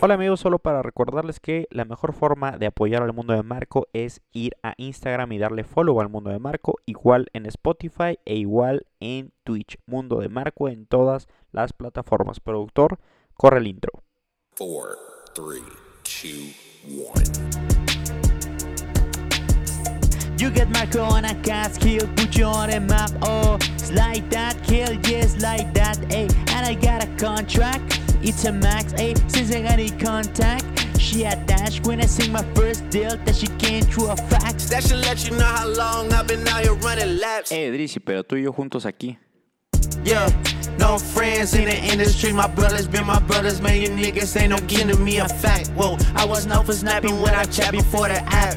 Hola amigos, solo para recordarles que la mejor forma de apoyar al mundo de Marco es ir a Instagram y darle follow al mundo de Marco, igual en Spotify e igual en Twitch. Mundo de Marco en todas las plataformas. Productor, corre el intro. 4, 3, 2, 1. You get Marco on a cast kill, put you on a map. Oh, it's like that, kill, yes, like that. Hey, and I got a contract, it's a max. Hey, since I got in contact, she attached when I sing my first deal that she came through a fax. That should let you know how long I've been out here running laps. Eh, Drizzy, pero tú y yo juntos aquí. Yeah, no friends in the industry. My brothers been my brothers, man. You niggas ain't no giving me a fact. Whoa, I was known for snapping when I chat before the app.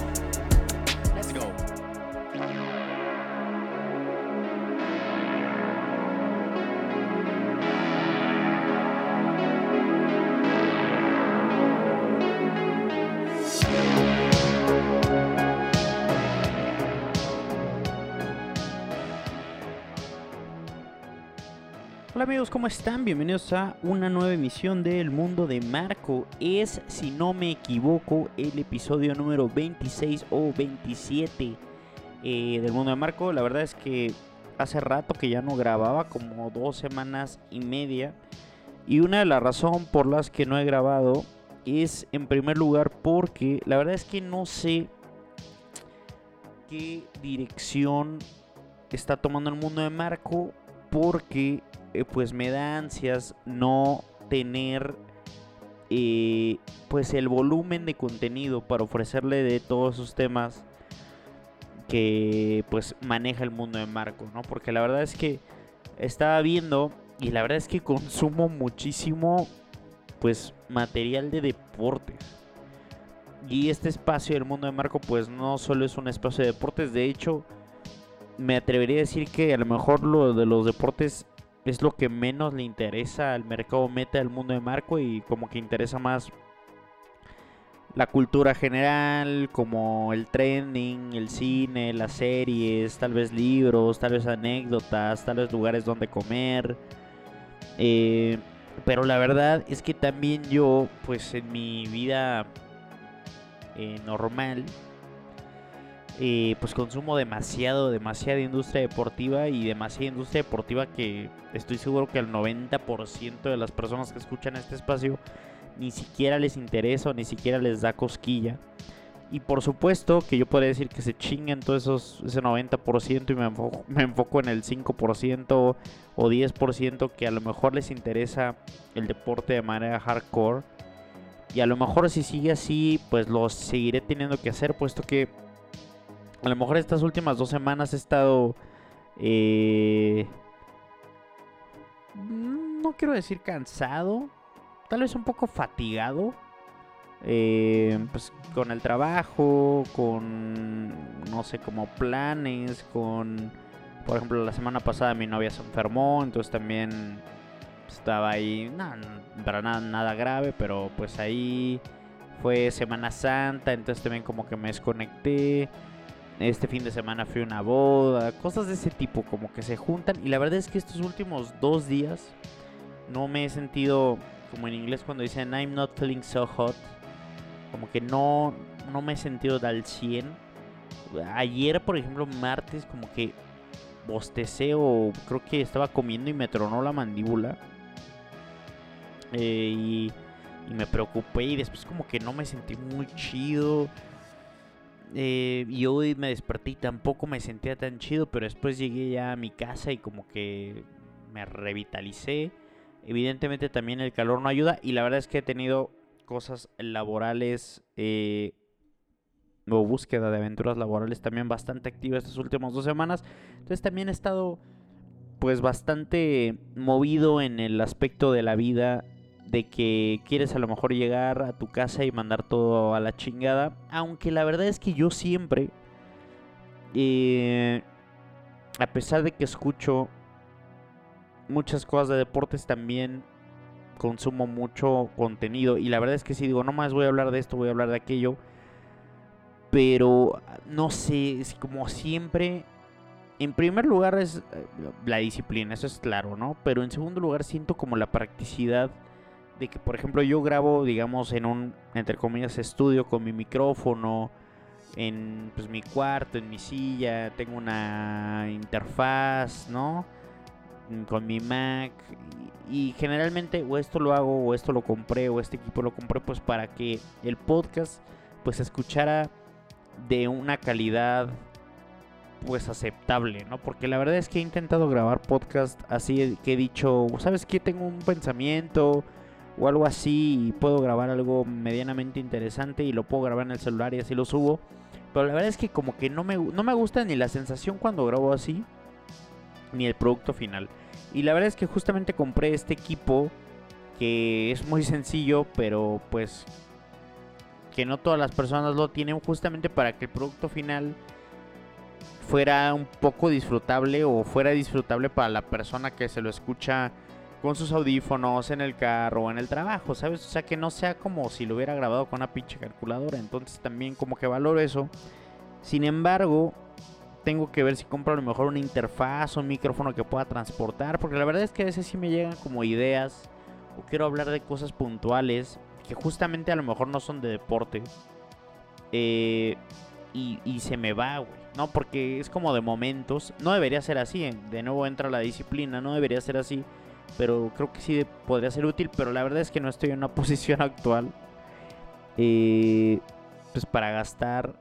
Hola amigos, ¿cómo están? Bienvenidos a una nueva emisión del Mundo de Marco. Es, si no me equivoco, el episodio número 26 o 27 eh, del Mundo de Marco. La verdad es que hace rato que ya no grababa, como dos semanas y media. Y una de las razones por las que no he grabado es, en primer lugar, porque la verdad es que no sé qué dirección está tomando el Mundo de Marco. Porque eh, pues me da ansias no tener eh, pues el volumen de contenido para ofrecerle de todos esos temas que pues maneja el mundo de Marco, ¿no? Porque la verdad es que estaba viendo y la verdad es que consumo muchísimo pues material de deportes. Y este espacio del mundo de Marco pues no solo es un espacio de deportes, de hecho me atrevería a decir que a lo mejor lo de los deportes es lo que menos le interesa al mercado meta del mundo de Marco y como que interesa más la cultura general, como el trending, el cine, las series, tal vez libros, tal vez anécdotas, tal vez lugares donde comer. Eh, pero la verdad es que también yo, pues en mi vida eh, normal, pues consumo demasiado, demasiada industria deportiva y demasiada industria deportiva que estoy seguro que el 90% de las personas que escuchan este espacio ni siquiera les interesa o ni siquiera les da cosquilla. Y por supuesto que yo podría decir que se chinguen todo esos, ese 90% y me enfoco, me enfoco en el 5% o 10% que a lo mejor les interesa el deporte de manera hardcore. Y a lo mejor si sigue así, pues lo seguiré teniendo que hacer, puesto que a lo mejor estas últimas dos semanas he estado... Eh, no quiero decir cansado. Tal vez un poco fatigado. Eh, pues con el trabajo, con... No sé, como planes, con... Por ejemplo, la semana pasada mi novia se enfermó, entonces también estaba ahí, no, para nada, nada grave, pero pues ahí fue Semana Santa, entonces también como que me desconecté. Este fin de semana fui a una boda, cosas de ese tipo, como que se juntan. Y la verdad es que estos últimos dos días no me he sentido, como en inglés cuando dicen I'm not feeling so hot, como que no, no me he sentido al 100. Ayer, por ejemplo, martes, como que bostecé o creo que estaba comiendo y me tronó la mandíbula. Eh, y, y me preocupé y después como que no me sentí muy chido. Eh, y hoy me desperté y tampoco me sentía tan chido, pero después llegué ya a mi casa y como que me revitalicé. Evidentemente también el calor no ayuda y la verdad es que he tenido cosas laborales eh, o búsqueda de aventuras laborales también bastante activas estas últimas dos semanas. Entonces también he estado pues bastante movido en el aspecto de la vida de que quieres a lo mejor llegar a tu casa y mandar todo a la chingada. Aunque la verdad es que yo siempre eh, a pesar de que escucho muchas cosas de deportes, también consumo mucho contenido. Y la verdad es que si digo, no más voy a hablar de esto, voy a hablar de aquello. Pero no sé, como siempre. En primer lugar es eh, la disciplina, eso es claro, ¿no? Pero en segundo lugar siento como la practicidad de que, por ejemplo, yo grabo, digamos, en un, entre comillas, estudio con mi micrófono, en pues, mi cuarto, en mi silla, tengo una interfaz, ¿no? Mm, con mi Mac. Y, y, generalmente o esto lo hago, o esto lo compré, o este equipo lo compré, pues para que el podcast pues se escuchara de una calidad pues aceptable, ¿no? Porque la verdad es que he intentado grabar podcast así que he dicho, ¿sabes qué? Tengo un pensamiento o algo así y puedo grabar algo medianamente interesante y lo puedo grabar en el celular y así lo subo. Pero la verdad es que como que no me, no me gusta ni la sensación cuando grabo así, ni el producto final. Y la verdad es que justamente compré este equipo que es muy sencillo, pero pues que no todas las personas lo tienen justamente para que el producto final fuera un poco disfrutable o fuera disfrutable para la persona que se lo escucha con sus audífonos en el carro o en el trabajo, ¿sabes? O sea, que no sea como si lo hubiera grabado con una pinche calculadora. Entonces también como que valoro eso. Sin embargo, tengo que ver si compro a lo mejor una interfaz o un micrófono que pueda transportar. Porque la verdad es que a veces sí me llegan como ideas o quiero hablar de cosas puntuales que justamente a lo mejor no son de deporte. Eh, y, y, se me va, güey. No, porque es como de momentos. No debería ser así. ¿eh? De nuevo entra la disciplina. No debería ser así pero creo que sí podría ser útil, pero la verdad es que no estoy en una posición actual eh, pues para gastar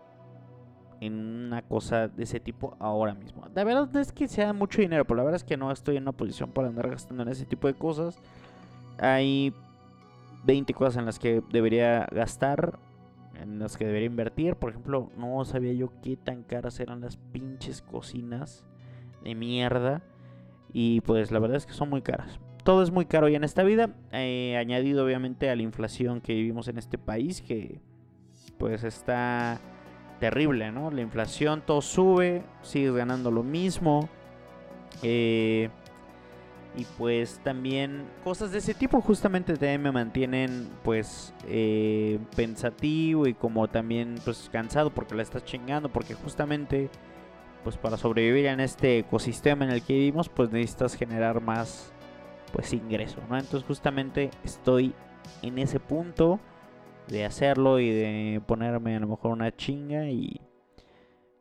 en una cosa de ese tipo ahora mismo. La verdad no es que sea mucho dinero, pero la verdad es que no estoy en una posición para andar gastando en ese tipo de cosas. Hay 20 cosas en las que debería gastar, en las que debería invertir. Por ejemplo, no sabía yo qué tan caras eran las pinches cocinas de mierda. Y pues la verdad es que son muy caras. Todo es muy caro ya en esta vida, eh, añadido obviamente a la inflación que vivimos en este país, que pues está terrible, ¿no? La inflación, todo sube, sigues ganando lo mismo. Eh, y pues también cosas de ese tipo justamente también me mantienen pues eh, pensativo y como también pues cansado porque la estás chingando porque justamente pues para sobrevivir en este ecosistema en el que vivimos, pues necesitas generar más pues ingreso, ¿no? Entonces justamente estoy en ese punto de hacerlo y de ponerme a lo mejor una chinga y,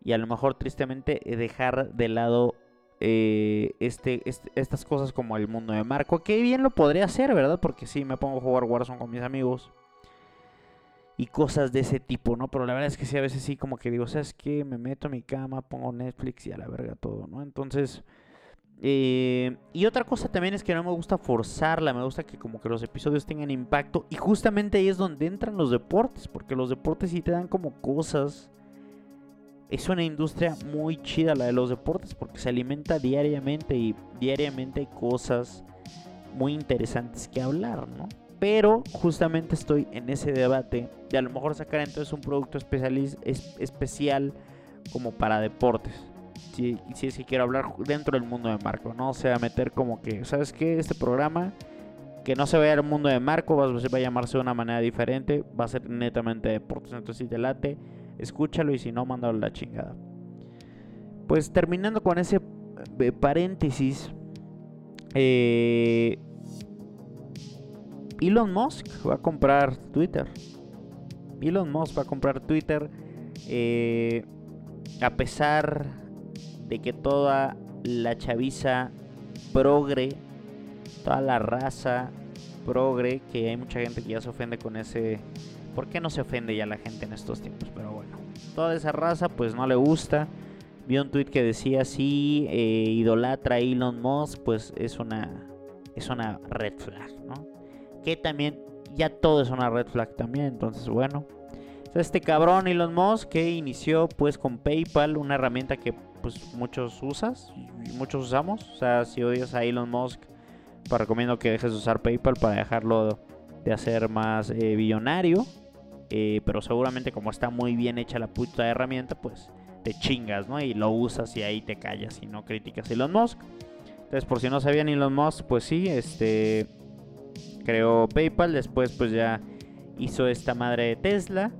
y a lo mejor tristemente dejar de lado eh, este, estas cosas como el mundo de Marco, que bien lo podría hacer, ¿verdad? Porque sí, me pongo a jugar Warzone con mis amigos y cosas de ese tipo, ¿no? Pero la verdad es que sí, a veces sí como que digo, ¿sabes qué? Me meto a mi cama, pongo Netflix y a la verga todo, ¿no? Entonces... Eh, y otra cosa también es que no me gusta forzarla, me gusta que como que los episodios tengan impacto y justamente ahí es donde entran los deportes, porque los deportes sí te dan como cosas. Es una industria muy chida la de los deportes porque se alimenta diariamente y diariamente hay cosas muy interesantes que hablar, ¿no? Pero justamente estoy en ese debate de a lo mejor sacar entonces un producto especial como para deportes. Si, si, es que quiero hablar dentro del mundo de Marco, ¿no? O sea, meter como que, ¿sabes qué? Este programa que no se vaya al mundo de Marco, va, va a llamarse de una manera diferente, va a ser netamente deportes. Entonces, si te late, escúchalo y si no, mándalo la chingada. Pues terminando con ese eh, paréntesis, eh, Elon Musk va a comprar Twitter. Elon Musk va a comprar Twitter. Eh, a pesar de que toda la chaviza progre, toda la raza progre, que hay mucha gente que ya se ofende con ese... ¿Por qué no se ofende ya la gente en estos tiempos? Pero bueno, toda esa raza pues no le gusta. Vi un tweet que decía si eh, idolatra a Elon Musk, pues es una, es una red flag, ¿no? También ya todo es una red flag también. Entonces, bueno. Este cabrón Elon Musk que inició pues con PayPal, una herramienta que pues muchos usas, muchos usamos. O sea, si odias a Elon Musk, pues recomiendo que dejes de usar PayPal para dejarlo de hacer más eh, billonario. Eh, pero seguramente como está muy bien hecha la puta herramienta, pues te chingas, ¿no? Y lo usas y ahí te callas y no criticas a Elon Musk. Entonces, por si no sabían Elon Musk, pues sí, este creó PayPal, después pues ya hizo esta madre de Tesla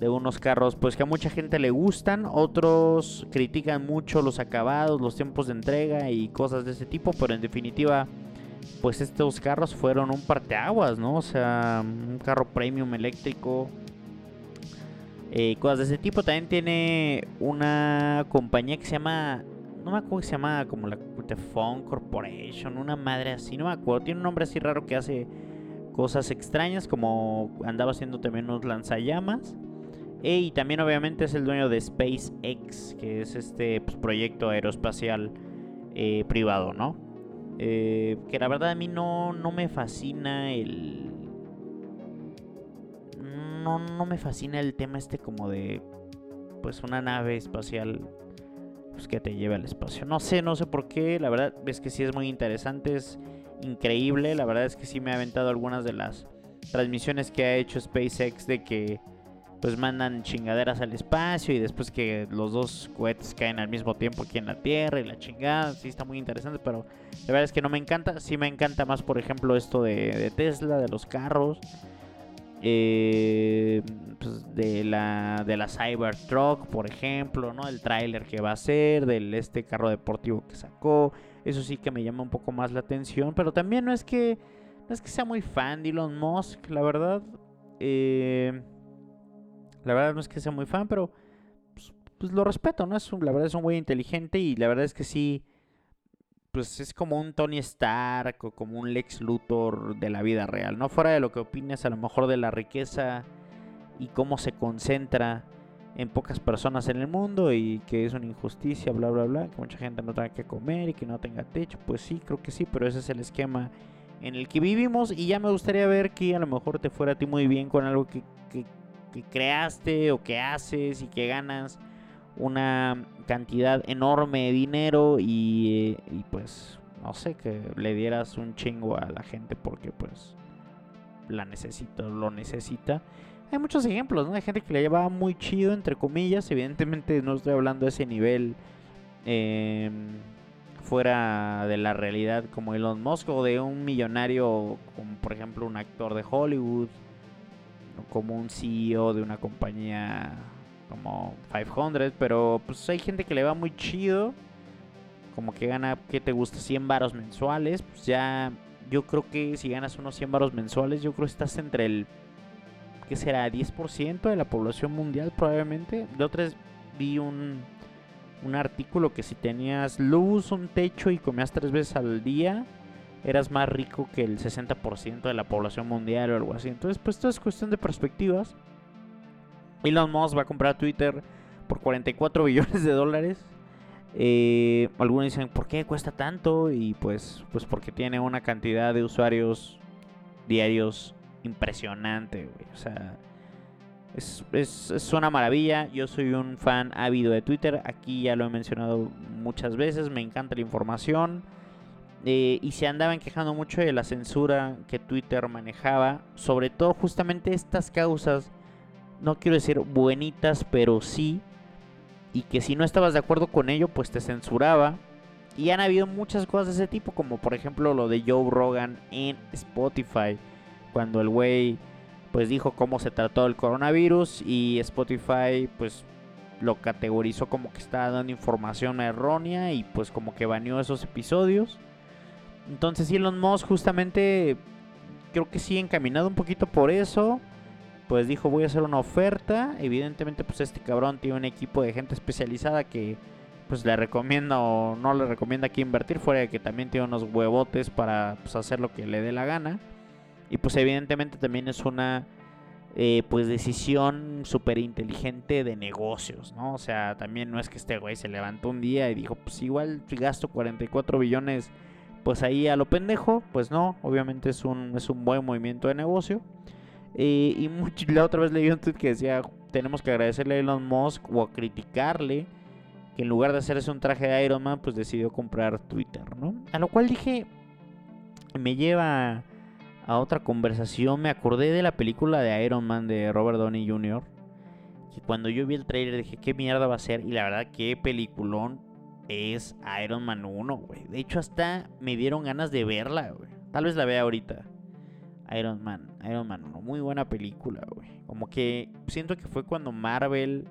de unos carros pues que a mucha gente le gustan, otros critican mucho los acabados, los tiempos de entrega y cosas de ese tipo, pero en definitiva pues estos carros fueron un parteaguas, ¿no? O sea, un carro premium eléctrico, eh, cosas de ese tipo. También tiene una compañía que se llama, no me acuerdo que se llama como la Phone Corporation, una madre así, no me acuerdo, tiene un nombre así raro que hace cosas extrañas como andaba haciendo también unos lanzallamas. E, y también obviamente es el dueño de SpaceX, que es este pues, proyecto aeroespacial eh, privado, ¿no? Eh, que la verdad a mí no, no me fascina el... No, no me fascina el tema este como de... Pues una nave espacial pues, que te lleve al espacio. No sé, no sé por qué. La verdad es que sí es muy interesante, es increíble. La verdad es que sí me ha aventado algunas de las transmisiones que ha hecho SpaceX de que pues mandan chingaderas al espacio y después que los dos cohetes caen al mismo tiempo aquí en la Tierra y la chingada, sí está muy interesante, pero la verdad es que no me encanta, sí me encanta más por ejemplo esto de, Tesla, de los carros, eh, pues de la de la Cybertruck, por ejemplo, ¿no? El tráiler que va a ser, del este carro deportivo que sacó, eso sí que me llama un poco más la atención, pero también no es que no es que sea muy fan de Elon Musk, la verdad. Eh, la verdad no es que sea muy fan, pero pues, pues lo respeto, ¿no? Es la verdad es un güey inteligente y la verdad es que sí, pues es como un Tony Stark o como un Lex Luthor de la vida real, ¿no? Fuera de lo que opines a lo mejor de la riqueza y cómo se concentra en pocas personas en el mundo y que es una injusticia, bla, bla, bla, que mucha gente no tenga que comer y que no tenga techo, pues sí, creo que sí, pero ese es el esquema en el que vivimos y ya me gustaría ver que a lo mejor te fuera a ti muy bien con algo que, que que creaste o que haces y que ganas una cantidad enorme de dinero y, pues no sé, que le dieras un chingo a la gente porque pues la necesita, lo necesita. Hay muchos ejemplos. Hay gente que le llevaba muy chido, entre comillas. Evidentemente no estoy hablando de ese nivel em, fuera de la realidad como Elon Musk o de un millonario como por ejemplo un actor de Hollywood como un CEO de una compañía como 500, pero pues hay gente que le va muy chido, como que gana, ¿qué te gusta? 100 varos mensuales, pues ya yo creo que si ganas unos 100 varos mensuales, yo creo que estás entre el, ¿qué será? 10% de la población mundial probablemente. De otras vi un, un artículo que si tenías luz, un techo y comías tres veces al día, eras más rico que el 60% de la población mundial o algo así. Entonces, pues esto es cuestión de perspectivas. Elon Musk va a comprar Twitter por 44 billones de dólares. Eh, algunos dicen, ¿por qué cuesta tanto? Y pues, pues porque tiene una cantidad de usuarios diarios impresionante, O sea, es, es, es, una maravilla. Yo soy un fan ávido de Twitter. Aquí ya lo he mencionado muchas veces. Me encanta la información. Eh, y se andaban quejando mucho de la censura que Twitter manejaba, sobre todo justamente estas causas, no quiero decir buenitas, pero sí, y que si no estabas de acuerdo con ello, pues te censuraba. Y han habido muchas cosas de ese tipo, como por ejemplo lo de Joe Rogan en Spotify, cuando el güey pues dijo cómo se trató el coronavirus y Spotify pues lo categorizó como que estaba dando información errónea y pues como que baneó esos episodios. Entonces Elon Musk justamente creo que sí encaminado un poquito por eso. Pues dijo voy a hacer una oferta. Evidentemente pues este cabrón tiene un equipo de gente especializada que pues le recomienda o no le recomienda que invertir. Fuera de que también tiene unos huevotes para pues, hacer lo que le dé la gana. Y pues evidentemente también es una eh, pues decisión súper inteligente de negocios, ¿no? O sea, también no es que este güey se levantó un día y dijo, pues igual gasto 44 billones pues ahí a lo pendejo, pues no, obviamente es un, es un buen movimiento de negocio. Y la otra vez leí un tweet que decía, tenemos que agradecerle a Elon Musk o a criticarle que en lugar de hacerse un traje de Iron Man, pues decidió comprar Twitter, ¿no? A lo cual dije, me lleva a otra conversación, me acordé de la película de Iron Man de Robert Downey Jr., que cuando yo vi el trailer dije, ¿qué mierda va a ser? Y la verdad, qué peliculón es Iron Man 1, güey. De hecho, hasta me dieron ganas de verla, güey. Tal vez la vea ahorita. Iron Man, Iron Man 1, muy buena película, güey. Como que siento que fue cuando Marvel,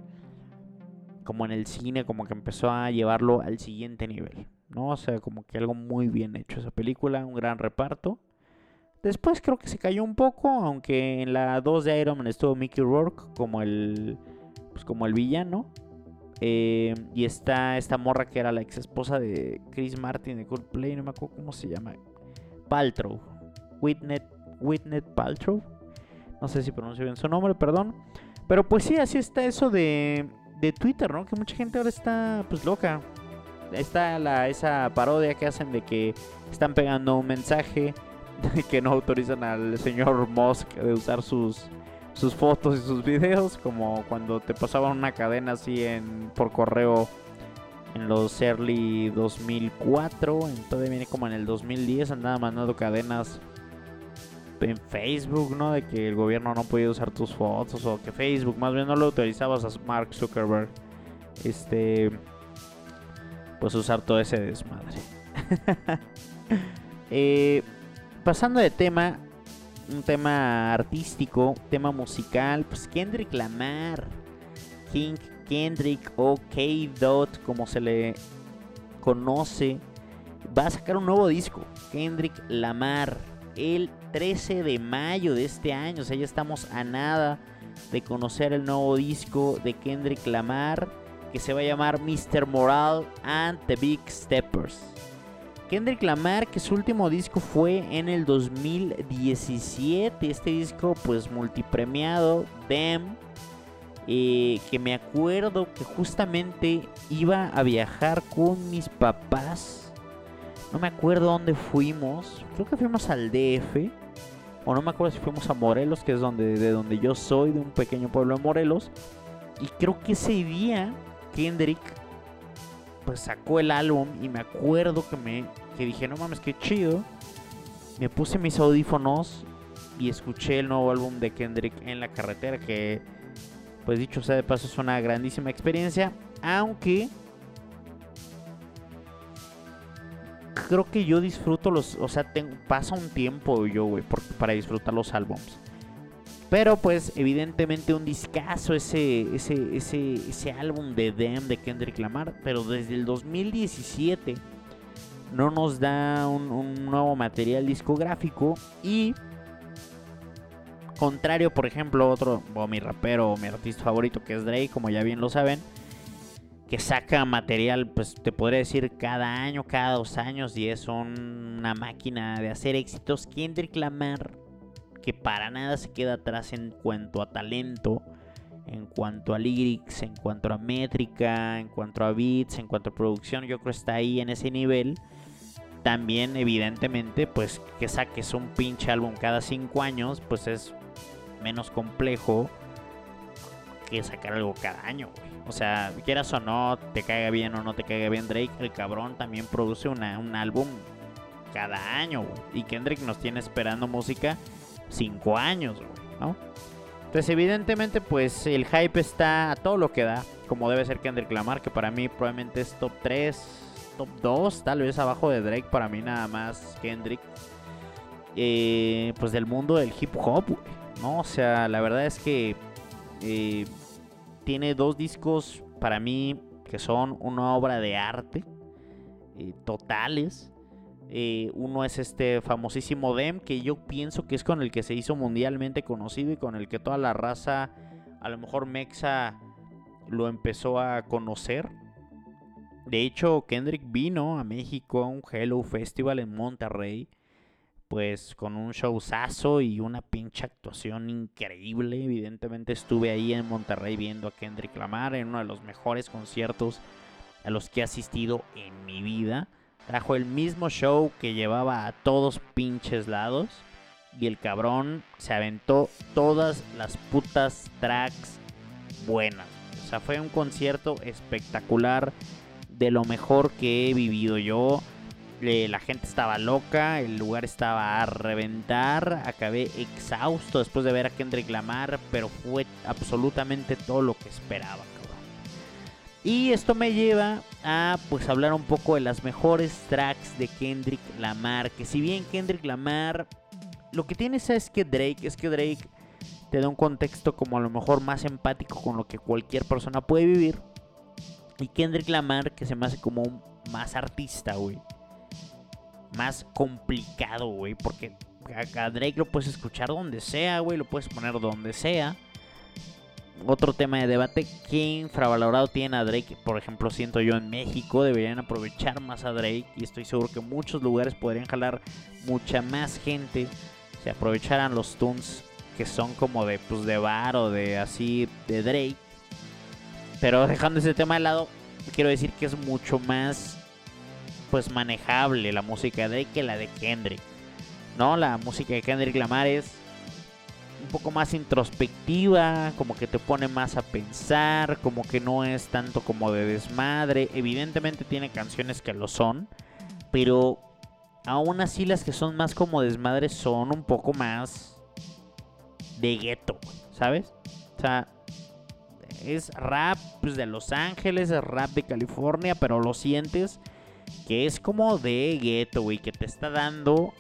como en el cine, como que empezó a llevarlo al siguiente nivel, ¿no? O sea, como que algo muy bien hecho esa película, un gran reparto. Después creo que se cayó un poco, aunque en la 2 de Iron Man estuvo Mickey Rourke como el, pues como el villano. Eh, y está esta morra que era la ex esposa de Chris Martin de Coldplay, no me acuerdo cómo se llama. Paltrow. Whitney, Whitney Paltrow. No sé si pronuncio bien su nombre, perdón. Pero pues sí, así está eso de, de Twitter, ¿no? Que mucha gente ahora está pues loca. Está la, esa parodia que hacen de que están pegando un mensaje de que no autorizan al señor Musk de usar sus sus fotos y sus videos, como cuando te pasaban una cadena así en por correo en los early 2004, entonces viene como en el 2010 andaba mandando cadenas en Facebook, ¿no? De que el gobierno no podía usar tus fotos o que Facebook más bien no lo autorizabas a Mark Zuckerberg. Este pues usar todo ese desmadre. eh, pasando de tema, un tema artístico, tema musical, pues Kendrick Lamar, King Kendrick o K-Dot, como se le conoce, va a sacar un nuevo disco, Kendrick Lamar, el 13 de mayo de este año, o sea, ya estamos a nada de conocer el nuevo disco de Kendrick Lamar, que se va a llamar Mr. Moral and the Big Steppers. Kendrick Lamar, que su último disco fue en el 2017. Este disco, pues multipremiado, Dem. Eh, que me acuerdo que justamente iba a viajar con mis papás. No me acuerdo dónde fuimos. Creo que fuimos al DF. O no me acuerdo si fuimos a Morelos, que es donde, de donde yo soy, de un pequeño pueblo de Morelos. Y creo que ese día Kendrick pues sacó el álbum y me acuerdo que me que dije, no mames, qué chido. Me puse mis audífonos y escuché el nuevo álbum de Kendrick en la carretera, que pues dicho sea de paso es una grandísima experiencia, aunque creo que yo disfruto los, o sea, pasa un tiempo yo, güey, para disfrutar los álbums. Pero pues evidentemente un discazo ese, ese, ese, ese álbum de Dem de Kendrick Lamar. Pero desde el 2017 no nos da un, nuevo material discográfico. Y contrario, por ejemplo, otro, o mi rapero o mi artista favorito que es Drake, como ya bien lo saben. Saca material, pues te podría decir cada año, cada dos años. Y es una máquina de hacer éxitos. Kendrick Lamar que para nada se queda atrás en cuanto a talento, en cuanto a lyrics, en cuanto a métrica, en cuanto a beats, en cuanto a producción, yo creo que está ahí en ese nivel. También, evidentemente, pues que saques un pinche álbum cada cinco años, pues es menos complejo sacar algo cada año, O sea, quieras o no, te caiga bien o no te caiga bien Drake, el cabrón también produce una, un álbum cada año, Y Kendrick nos tiene esperando música cinco años. Entonces, evidentemente, pues el hype está a todo lo que da, como debe ser Kendrick Lamar, que para mí probablemente es top 3, top 2, tal vez abajo de Drake, para mí nada más Kendrick. Eh, pues del mundo del hip hop, ¿no? O sea, la verdad es que eh, tiene dos discos para mí que son una obra de arte, eh, totales. Eh, uno es este famosísimo Dem, que yo pienso que es con el que se hizo mundialmente conocido y con el que toda la raza, a lo mejor Mexa, lo empezó a conocer. De hecho, Kendrick vino a México a un Hello Festival en Monterrey, pues con un showzazo y una pinche actuación increíble. Evidentemente estuve ahí en Monterrey viendo a Kendrick Lamar en uno de los mejores conciertos a los que he asistido en mi vida. Trajo el mismo show que llevaba a todos pinches lados. Y el cabrón se aventó todas las putas tracks buenas. O sea, fue un concierto espectacular. De lo mejor que he vivido yo. La gente estaba loca, el lugar estaba a reventar. Acabé exhausto después de ver a Kendrick Lamar, pero fue absolutamente todo lo que esperaba, cabrón. Y esto me lleva a pues hablar un poco de las mejores tracks de Kendrick Lamar. Que si bien Kendrick Lamar, lo que tiene es que Drake, es que Drake te da un contexto como a lo mejor más empático con lo que cualquier persona puede vivir. Y Kendrick Lamar, que se me hace como más artista, güey más complicado, güey. Porque a Drake lo puedes escuchar donde sea, güey. Lo puedes poner donde sea. Otro tema de debate, ¿qué infravalorado tiene a Drake? Por ejemplo, siento yo en México, deberían aprovechar más a Drake y estoy seguro que muchos lugares podrían jalar mucha más gente si aprovecharan los tunes que son como de pues de bar o de así de Drake. Pero dejando ese tema de lado, quiero decir que es mucho más pues manejable la música de que la de Kendrick. ¿No? La música de Kendrick Lamar es un poco más introspectiva, como que te pone más a pensar, como que no es tanto como de desmadre. Evidentemente tiene canciones que lo son, pero aún así las que son más como desmadre son un poco más de gueto, ¿sabes? O sea, es rap pues, de Los Ángeles, es rap de California, pero lo sientes que es como de gueto, güey, que te está dando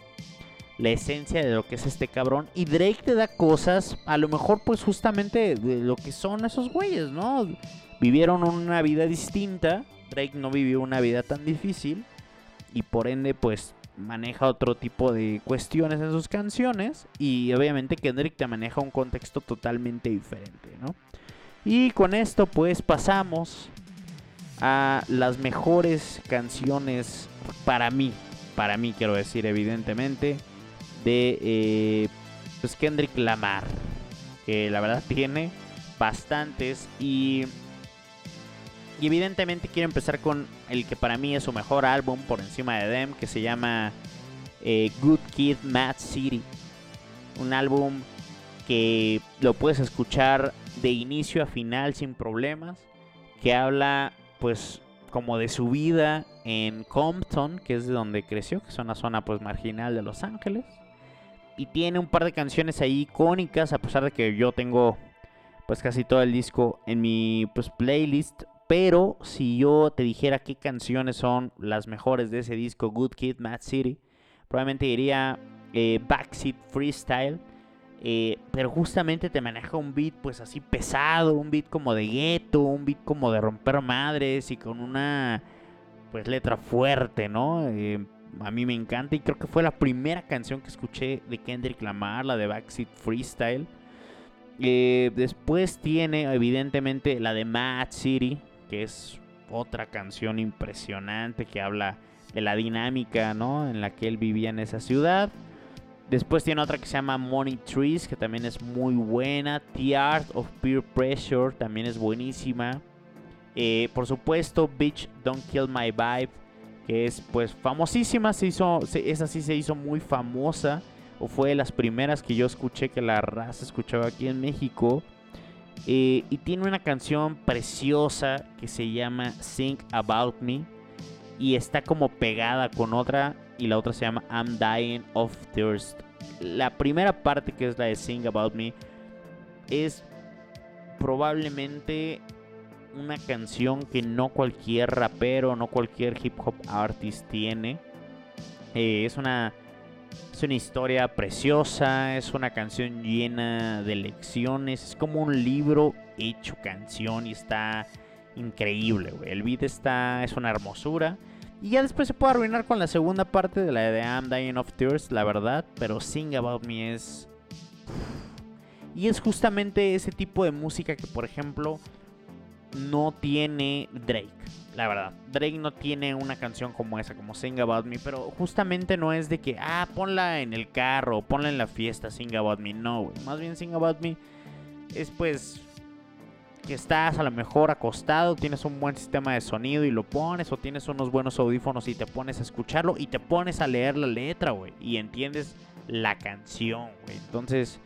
la esencia de lo que es este cabrón. Y Drake te da cosas, a lo mejor pues justamente de lo que son esos güeyes, ¿no? Vivieron una vida distinta, Drake no vivió una vida tan difícil y por ende pues maneja otro tipo de cuestiones en sus canciones y obviamente Kendrick te maneja un contexto totalmente diferente, ¿no? Y con esto pues pasamos a las mejores canciones para mí, para mí quiero decir evidentemente, de eh, pues Kendrick Lamar, que la verdad tiene bastantes y, y evidentemente quiero empezar con el que para mí es su mejor álbum por encima de Dem, que se llama eh, Good Kid Mad City, un álbum que lo puedes escuchar de inicio a final sin problemas, que habla pues como de su vida en Compton, que es de donde creció, que es una zona pues marginal de Los Ángeles. Y tiene un par de canciones ahí icónicas, a pesar de que yo tengo pues casi todo el disco en mi pues playlist. Pero si yo te dijera qué canciones son las mejores de ese disco, Good Kid, Mad City, probablemente diría eh, Backseat Freestyle eh, pero justamente te maneja un beat pues así pesado, un beat como de gueto, un beat como de romper madres y con una pues letra fuerte, ¿no? Eh, a mí me encanta y creo que fue la primera canción que escuché de Kendrick Lamar, la de Backseat Freestyle. Eh, después tiene evidentemente la de Mad City, que es otra canción impresionante que habla de la dinámica, ¿no? En la que él vivía en esa ciudad. Después tiene otra que se llama Money Trees, que también es muy buena. The Art of Peer Pressure también es buenísima. Eh, por supuesto, Bitch Don't Kill My Vibe, que es pues famosísima. Se hizo, esa sí se hizo muy famosa. O fue de las primeras que yo escuché que la raza escuchaba aquí en México. Eh, y tiene una canción preciosa que se llama Think About Me. Y está como pegada con otra y la otra se llama I'm Dying of Thirst. La primera parte, que es la de Sing About Me, es probablemente una canción que no cualquier rapero, no cualquier hip hop artist tiene. Eh, es una es una historia preciosa, es una canción llena de lecciones, es como un libro hecho canción y está increíble, El beat está es una hermosura. Y ya después se puede arruinar con la segunda parte de la de I'm Dying of Tears, la verdad. Pero Sing About Me es. Y es justamente ese tipo de música que, por ejemplo, no tiene Drake. La verdad, Drake no tiene una canción como esa, como Sing About Me. Pero justamente no es de que, ah, ponla en el carro, ponla en la fiesta, Sing About Me. No, Más bien Sing About Me es pues que estás a lo mejor acostado, tienes un buen sistema de sonido y lo pones, o tienes unos buenos audífonos y te pones a escucharlo y te pones a leer la letra, güey, y entiendes la canción, güey. Entonces,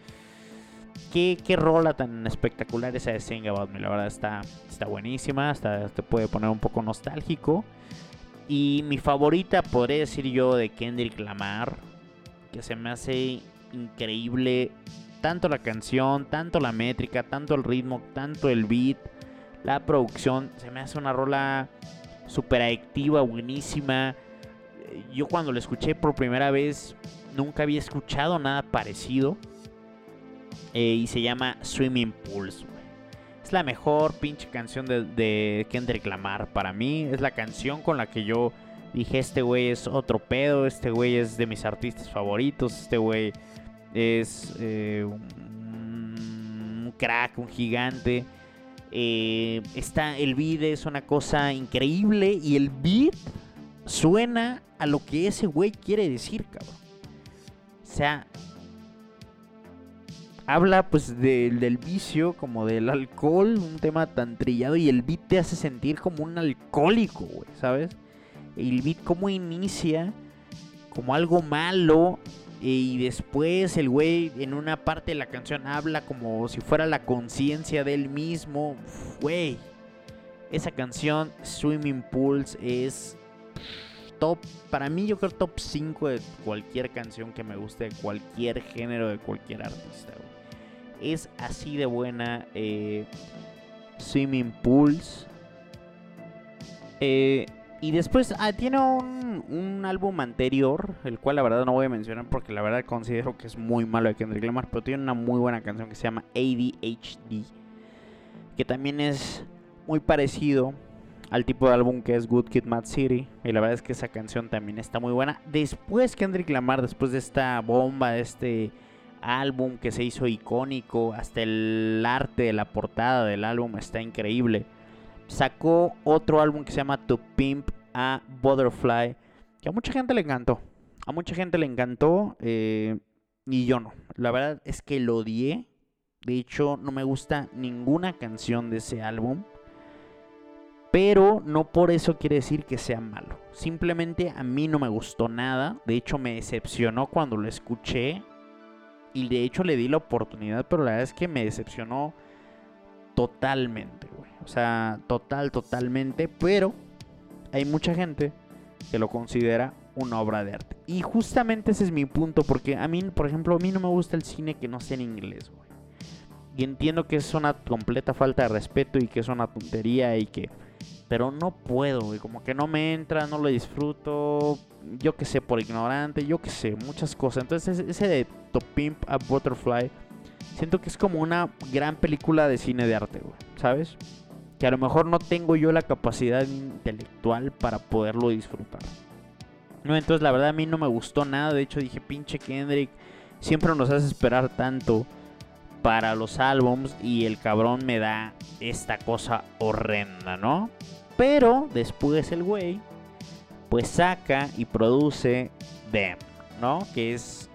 ¿qué, qué rola tan espectacular esa de Sing Me, la verdad está, está buenísima, hasta te puede poner un poco nostálgico. Y mi favorita, podría decir yo, de Kendrick Lamar, que se me hace increíble tanto la canción, tanto la métrica, tanto el ritmo, tanto el beat, la producción. Se me hace una rola súper adictiva, buenísima. Yo cuando la escuché por primera vez nunca había escuchado nada parecido. Eh, y se llama Swimming Pools. Es la mejor pinche canción de, de, Kendrick Lamar para mí. Es la canción con la que yo dije, este güey es otro pedo, este güey es de mis artistas favoritos, este güey es eh, un crack, un gigante. Eh, está, el beat es una cosa increíble y el beat suena a lo que ese güey quiere decir, cabrón. O sea, habla pues del vicio, como del alcohol, un tema tan trillado y el beat te hace sentir como un alcohólico, güey, ¿sabes? El beat como inicia como algo malo y después el güey en una parte de la canción habla como si fuera la conciencia de él mismo. Güey, esa canción Swimming Pools es top, para mí yo creo top 5 de cualquier canción que me guste, de cualquier género, de cualquier artista. Es así de buena eh, Swimming Pools. Eh, y después ah, tiene un, álbum anterior, el cual la verdad no voy a mencionar porque la verdad considero que es muy malo de Kendrick Lamar, pero tiene una muy buena canción que se llama ADHD, que también es muy parecido al tipo de álbum que es Good Kid Mad City, y la verdad es que esa canción también está muy buena. Después Kendrick Lamar, después de esta bomba, de este álbum que se hizo icónico, hasta el arte de la portada del álbum está increíble sacó otro álbum que se llama To Pimp a Butterfly, que a mucha gente le encantó. A mucha gente le encantó eh, y yo no. La verdad es que lo odié. De hecho, no me gusta ninguna canción de ese álbum. Pero no por eso quiere decir que sea malo. Simplemente a mí no me gustó nada. De hecho, me decepcionó cuando lo escuché. Y de hecho le di la oportunidad, pero la verdad es que me decepcionó totalmente, güey. O sea, total, totalmente. Pero hay mucha gente que lo considera una obra de arte. Y justamente ese es mi punto, porque a mí, por ejemplo, a mí no me gusta el cine que no sea en inglés, güey. Y entiendo que es una completa falta de respeto y que es una tontería y que... Pero no puedo, güey. Como que no me entra, no lo disfruto. Yo que sé, por ignorante, yo que sé, muchas cosas. Entonces ese de Top Pimp a Butterfly siento que es como una gran película de cine de arte, güey, ¿sabes? Que a lo mejor no tengo yo la capacidad intelectual para poderlo disfrutar. No, entonces la verdad a mí no me gustó nada. De hecho dije, pinche Kendrick, siempre nos hace esperar tanto para los álbums y el cabrón me da esta cosa horrenda, ¿no? Pero después el güey pues saca y produce Them, ¿no? Que es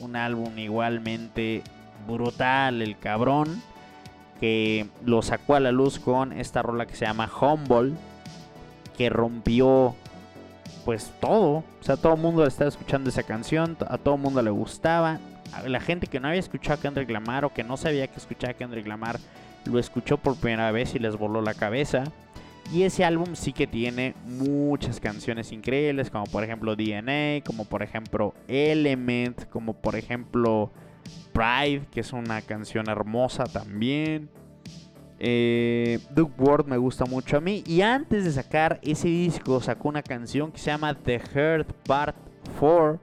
un álbum igualmente brutal el cabrón. Que lo sacó a la luz con esta rola que se llama Humble. Que rompió pues todo. O sea, todo el mundo estaba escuchando esa canción. A todo el mundo le gustaba. La gente que no había escuchado a Kendrick Lamar o que no sabía que escuchaba a Kendrick Lamar lo escuchó por primera vez y les voló la cabeza. Y ese álbum sí que tiene muchas canciones increíbles, como por ejemplo DNA, como por ejemplo Element, como por ejemplo Pride, que es una canción hermosa también. Eh, Duke Ward me gusta mucho a mí. Y antes de sacar ese disco, sacó una canción que se llama The Heart Part 4.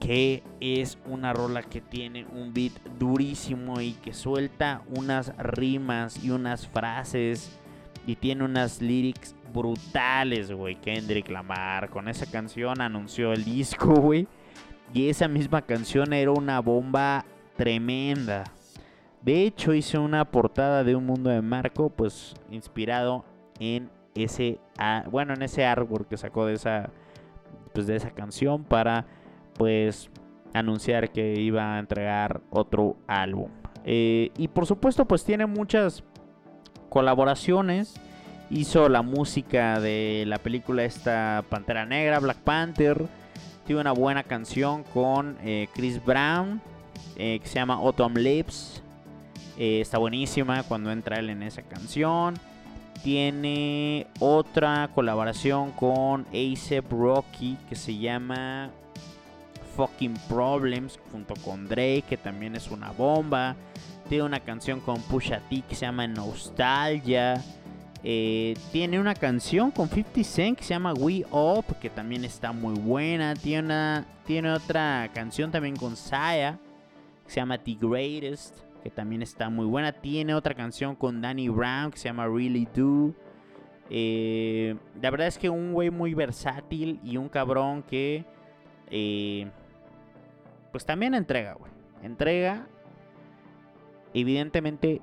Que es una rola que tiene un beat durísimo y que suelta unas rimas y unas frases. Y tiene unas lyrics brutales, güey. Kendrick Lamar. Con esa canción anunció el disco, güey. Y esa misma canción era una bomba tremenda. De hecho, hice una portada de Un Mundo de Marco, pues inspirado en ese, bueno, en ese artwork que sacó de esa, pues de esa canción para, pues, anunciar que iba a entregar otro álbum. Eh, y por supuesto, pues tiene muchas colaboraciones. Hizo la música de la película esta Pantera Negra, Black Panther tiene una buena canción con eh, Chris Brown eh, que se llama Autumn Lips. Eh, está buenísima cuando entra él en esa canción. tiene otra colaboración con ASAP Rocky que se llama Fucking Problems junto con Drake, que también es una bomba. Tiene una canción con Pusha T que se llama Nostalgia. Eh, tiene una canción con 50 Cent que se llama We Up, que también está muy buena. Tiene, una, tiene otra canción también con Saya, que se llama The Greatest, que también está muy buena. Tiene otra canción con Danny Brown que se llama Really Do. Eh, la verdad es que un güey muy versátil y un cabrón que... Eh, pues también entrega, güey. Entrega. Evidentemente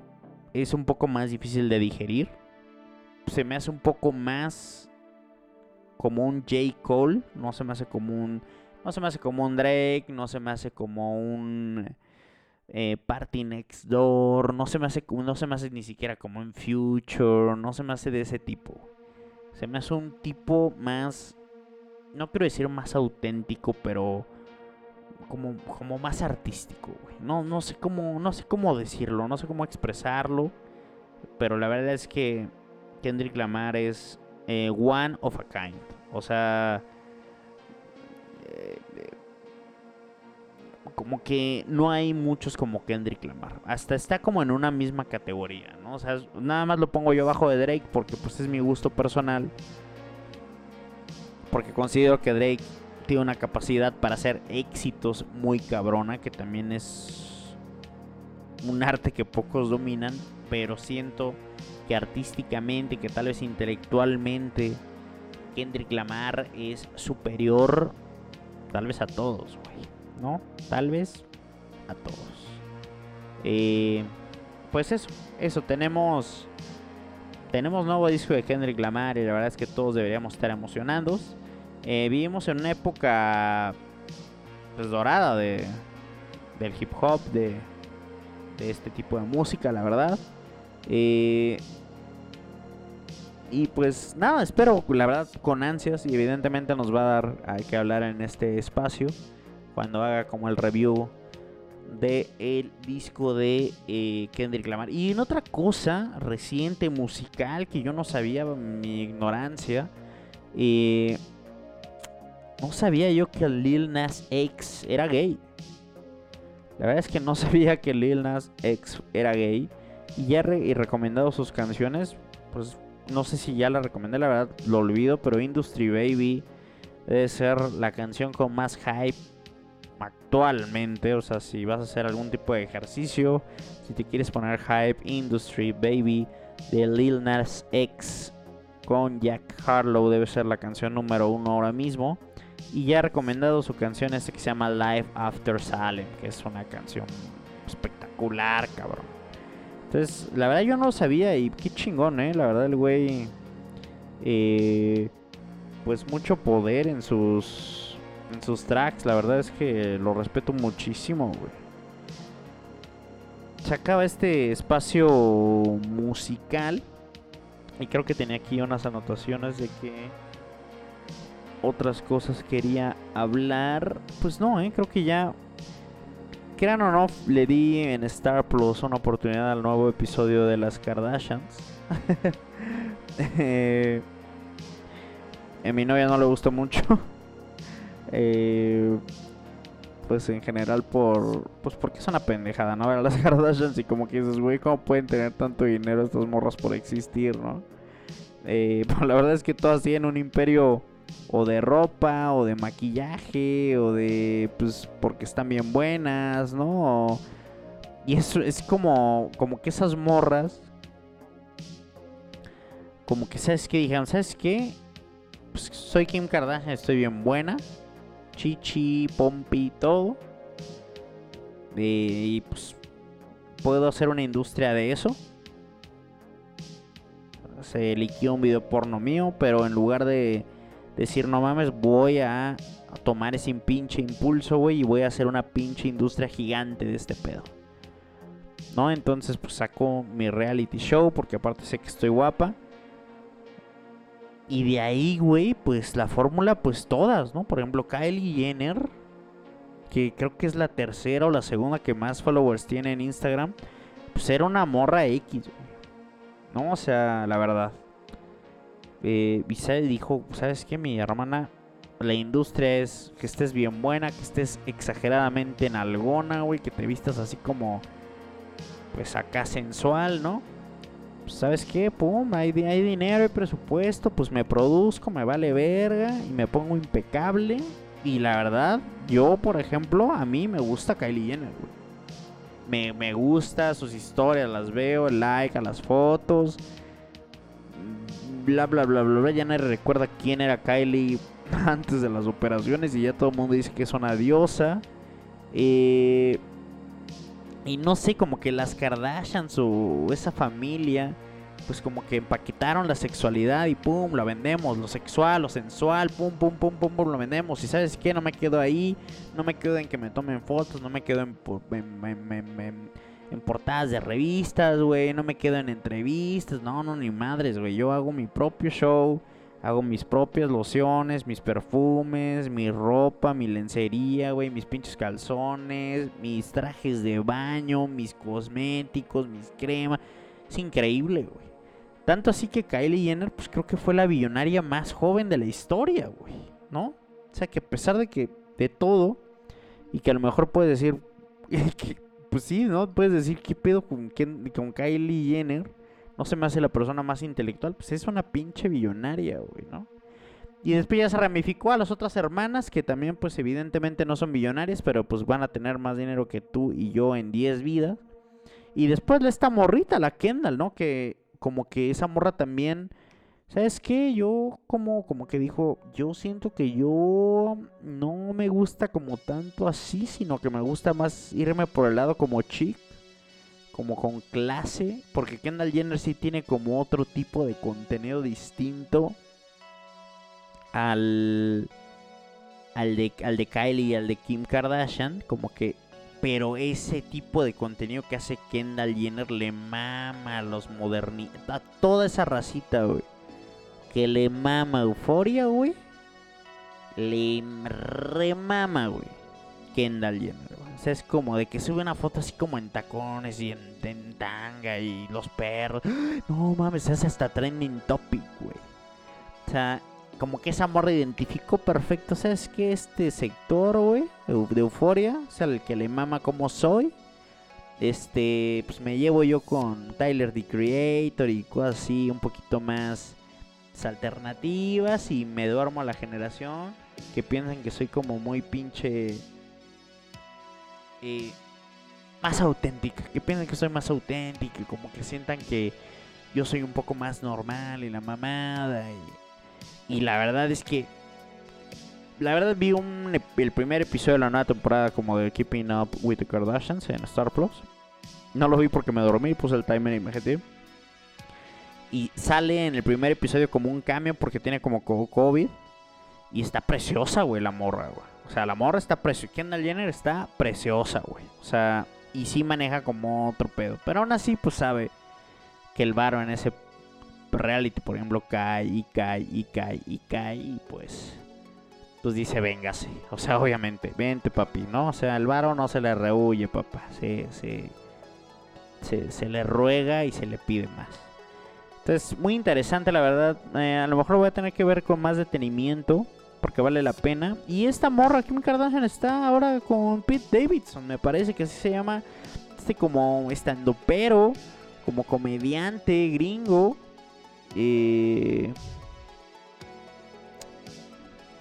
es un poco más difícil de digerir. Se me hace un poco más como un J. Cole. No se me hace como un. No se me hace como un Drake. No se me hace como un. Eh, Party Next Door. No se me hace. No se me hace ni siquiera como un Future. No se me hace de ese tipo. Se me hace un tipo más. No quiero decir más auténtico, pero como, como más artístico. No, no sé cómo, no sé cómo decirlo, no sé cómo expresarlo. Pero la verdad es que Kendrick Lamar es eh, one of a kind. O sea, eh, como que no hay muchos como Kendrick Lamar. Hasta está como en una misma categoría, ¿no? O sea, nada más lo pongo yo abajo de Drake porque pues es mi gusto personal. Porque considero que Drake tiene una capacidad para hacer éxitos muy cabrona, que también es un arte que pocos dominan, pero siento que artísticamente, que tal vez intelectualmente, Kendrick Lamar es superior tal vez a todos, güey. ¿No? Tal vez a todos. Eh, pues eso, eso, tenemos... Tenemos nuevo disco de Kendrick Lamar y la verdad es que todos deberíamos estar emocionados. Eh, vivimos en una época pues, dorada de, del hip hop, de, de este tipo de música, la verdad. Eh, y pues nada, espero, la verdad, con ansias. Y evidentemente nos va a dar hay que hablar en este espacio. Cuando haga como el review de el disco de eh, Kendrick Lamar. Y en otra cosa reciente musical que yo no sabía, mi ignorancia. Eh, no sabía yo que Lil Nas X era gay. La verdad es que no sabía que Lil Nas X era gay. Y ya recomendado sus canciones. Pues no sé si ya la recomendé, la verdad lo olvido. Pero Industry Baby debe ser la canción con más hype actualmente. O sea, si vas a hacer algún tipo de ejercicio, si te quieres poner hype, Industry Baby de Lil Nas X con Jack Harlow debe ser la canción número uno ahora mismo. Y ya he recomendado su canción este que se llama Life After Salem, que es una canción espectacular, cabrón. Entonces, la verdad yo no lo sabía y qué chingón, ¿eh? La verdad el güey... Eh, pues mucho poder en sus, en sus tracks. La verdad es que lo respeto muchísimo, güey. Se este espacio musical. Y creo que tenía aquí unas anotaciones de que otras cosas quería hablar. Pues no, ¿eh? creo que ya crean o no, le di en Star Plus una oportunidad al nuevo episodio de las Kardashians. eh, a mi novia no le gustó mucho. eh, pues en general por pues porque es una pendejada, ¿no? Ver las Kardashians y como que dices, güey, ¿cómo pueden tener tanto dinero estas morras por existir, ¿no? Eh, pues la verdad es que todas tienen un imperio o de ropa, o de maquillaje, o de, pues, porque están bien buenas, ¿no? y eso es como, como que esas morras, como que, ¿sabes qué? Dijeron, ¿sabes qué? Pues soy Kim Kardashian, estoy bien buena, chichi, pompi, todo. y pues puedo hacer una industria de eso. Se liquidó un video porno mío, pero en lugar de decir, no mames, voy a tomar ese pinche impulso, güey, y voy a hacer una pinche industria gigante de este pedo. ¿No? Entonces, pues saco mi reality show, porque aparte sé que estoy guapa. Y de ahí, güey, pues la fórmula, pues todas, ¿no? Por ejemplo, Kylie Jenner, que creo que es la tercera o la segunda que más followers tiene en Instagram, pues era una morra X, güey. ¿No? O sea, la verdad. Eh, y sabe- dijo, ¿sabes qué, mi hermana? La industria es que estés bien buena, que estés exageradamente en algona, güey, que te vistas así como, pues acá sensual, ¿no? Pues, ¿Sabes qué? Pum, hay dinero, hay presupuesto, pues me produzco, me vale verga y me pongo impecable. Y la verdad, yo, por ejemplo, a mí me gusta Kylie Jenner, güey. Me, me gusta sus historias, las veo, el like a las fotos. Bla, bla, bla, bla, bla. Ya nadie recuerda quién era Kylie antes de las operaciones y ya todo el mundo dice que es una diosa. Eh, y no sé, como que las Kardashians o esa familia, pues como que empaquetaron la sexualidad y pum, la vendemos, lo sexual, lo sensual, pum, pum, pum, pum, pum, lo vendemos. Y sabes qué, no me quedo ahí, no me quedo en que me tomen fotos, no me quedo en, en- en- en- portadas de revistas, güey, no me quedo en entrevistas, no, no, ni madres, güey. Yo hago mi propio show, hago mis propias lociones, mis perfumes, mi ropa, mi lencería, güey, mis pinches calzones, mis trajes de baño, mis cosméticos, mis cremas. Es increíble, güey. Tanto así que Kylie Jenner, pues creo que fue la billonaria más joven de la historia, güey, ¿no? O sea que a pesar de que de todo, y que a lo mejor puedes decir, pues sí, ¿no? Puedes decir, ¿qué pedo con, con Kylie Jenner? No se me hace la persona más intelectual, pues es una pinche billonaria, güey, ¿no? Y después ya se ramificó a las otras hermanas que también pues evidentemente no son billonarias, pero pues van a tener más dinero que tú y yo en 10 vidas. Y después esta morrita, la Kendall, ¿no? Que como que esa morra también, ¿sabes qué? Yo como, como que dijo, yo siento que yo no me gusta como tanto así, sino que me gusta más irme por el lado como chic, como con clase, porque Kendall Jenner sí tiene como otro tipo de contenido distinto al al de, al de Kylie y al de Kim Kardashian, como que pero ese tipo de contenido que hace Kendall Jenner le mama a los moderni a toda esa racita, güey. Que le mama euforia, güey. Le remama, güey. Kendall Jenner, güey. O sea, es como de que sube una foto así como en tacones y en, tanga y los perros. No mames, hace hasta trending topic, güey. O sea, como que esa morra identificó perfecto, ¿sabes qué? Este sector, güey, de euforia, o sea, el que le mama como soy. Este, pues me llevo yo con Tyler the Creator y cosas así un poquito más alternativas y me duermo a la generación que piensan que soy como muy pinche eh, más auténtica, que piensan que soy más auténtica, y como que sientan que yo soy un poco más normal y la mamada y la verdad es que. La verdad vi un, el primer episodio de la nueva temporada como de Keeping Up with the Kardashians en Star Plus. No lo vi porque me dormí, puse el timer y me jeté. Y sale en el primer episodio como un cambio porque tiene como co- COVID. Y está preciosa, güey, la morra, güey. O sea, la morra está preciosa. Kendall Jenner está preciosa, güey. O sea, y sí maneja como otro pedo. Pero aún así, pues sabe que el varo en ese reality, por ejemplo, cae y cae y cae y cae y pues pues dice, véngase. O sea, obviamente, vente papi, ¿no? O sea, el varo no se le rehuye, papá. Se, se, se, se le ruega y se le pide más. Entonces, muy interesante, la verdad. Eh, a lo mejor voy a tener que ver con más detenimiento. Porque vale la pena. Y esta morra, Kim Kardashian, está ahora con Pete Davidson. Me parece que así se llama. Este como estando pero. Como comediante gringo. Eh,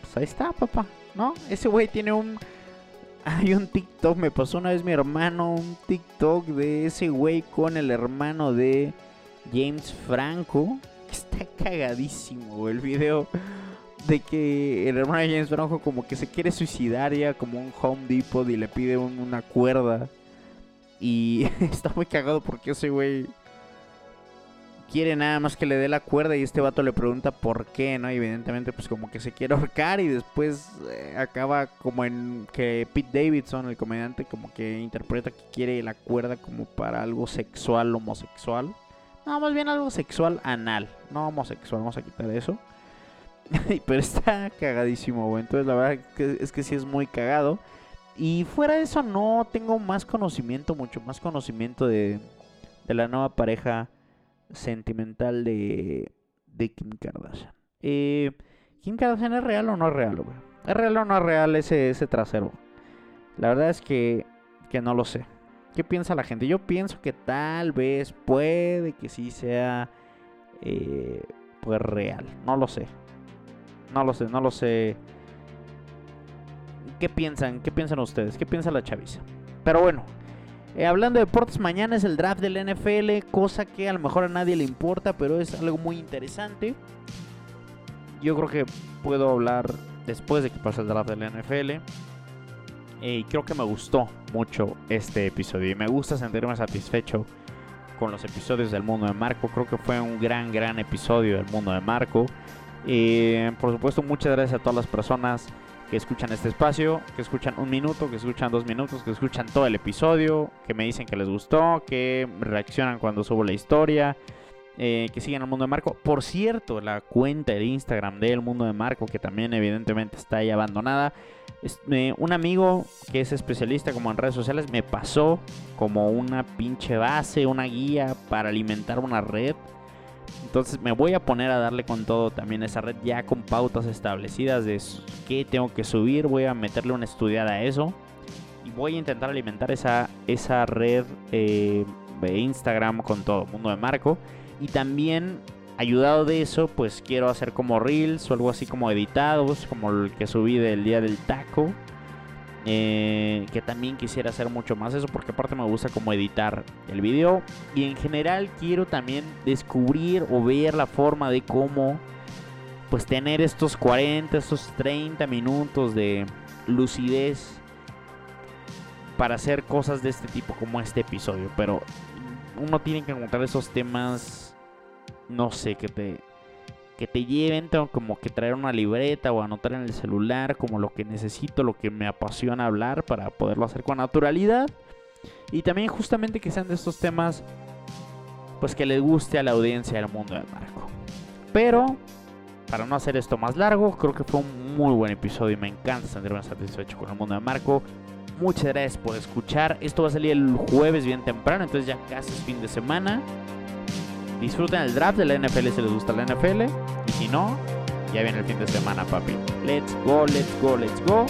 pues ahí está, papá, ¿no? Ese güey tiene un... Hay un TikTok, me pasó una vez mi hermano un TikTok de ese güey con el hermano de James Franco. Está cagadísimo el video de que el hermano de James Franco como que se quiere suicidar ya como un Home Depot y le pide un- una cuerda. Y está muy cagado porque ese güey quiere nada más que le dé la cuerda y este vato le pregunta por qué, ¿no? Y evidentemente pues como que se quiere ahorcar y después eh, acaba como en que Pete Davidson, el comediante, como que interpreta que quiere la cuerda como para algo sexual, homosexual. No, más bien algo sexual anal, no homosexual, vamos a quitar eso. Pero está cagadísimo, güey. Entonces la verdad que es que sí es muy cagado. Y fuera de eso no tengo más conocimiento, mucho más conocimiento de, de la nueva pareja sentimental de, de Kim Kardashian. Eh, ¿Kim Kardashian es real o no es real, güey? ¿Es real o no es real ese, ese trasero? La verdad es que, que no lo sé. ¿Qué piensa la gente? Yo pienso que tal vez puede que sí sea eh, pues real. No lo sé. No lo sé, no lo sé. ¿Qué piensan? ¿Qué piensan ustedes? ¿Qué piensa la chaviza? Pero bueno, eh, hablando de deportes, mañana es el draft del NFL, cosa que a lo mejor a nadie le importa, pero es algo muy interesante. Yo creo que puedo hablar después de que pase el draft del NFL. Y creo que me gustó mucho este episodio y me gusta sentirme satisfecho con los episodios del mundo de Marco. Creo que fue un gran, gran episodio del mundo de Marco. Y por supuesto, muchas gracias a todas las personas que escuchan este espacio, que escuchan un minuto, que escuchan dos minutos, que escuchan todo el episodio, que me dicen que les gustó, que reaccionan cuando subo la historia. Eh, que siguen el mundo de Marco. Por cierto, la cuenta de Instagram del mundo de Marco, que también evidentemente está ahí abandonada. Un amigo que es especialista como en redes sociales me pasó como una pinche base, una guía para alimentar una red. Entonces me voy a poner a darle con todo también a esa red ya con pautas establecidas de qué tengo que subir. Voy a meterle una estudiada a eso. Y voy a intentar alimentar esa, esa red eh, de Instagram con todo, mundo de Marco. Y también, ayudado de eso, pues quiero hacer como reels o algo así como editados, como el que subí del día del taco. Eh, que también quisiera hacer mucho más eso porque aparte me gusta como editar el video y en general quiero también descubrir o ver la forma de cómo pues tener estos 40, estos 30 minutos de lucidez para hacer cosas de este tipo como este episodio, pero uno tiene que encontrar esos temas no sé, que te, que te lleven, como que traer una libreta o anotar en el celular como lo que necesito, lo que me apasiona hablar para poderlo hacer con naturalidad. Y también justamente que sean de estos temas, pues que les guste a la audiencia del mundo del marco. Pero, para no hacer esto más largo, creo que fue un muy buen episodio y me encanta sentirme satisfecho con el mundo del marco. Muchas gracias por escuchar. Esto va a salir el jueves bien temprano, entonces ya casi es fin de semana. Disfruten el draft de la NFL si les gusta la NFL. Y si no, ya viene el fin de semana, papi. Let's go, let's go, let's go.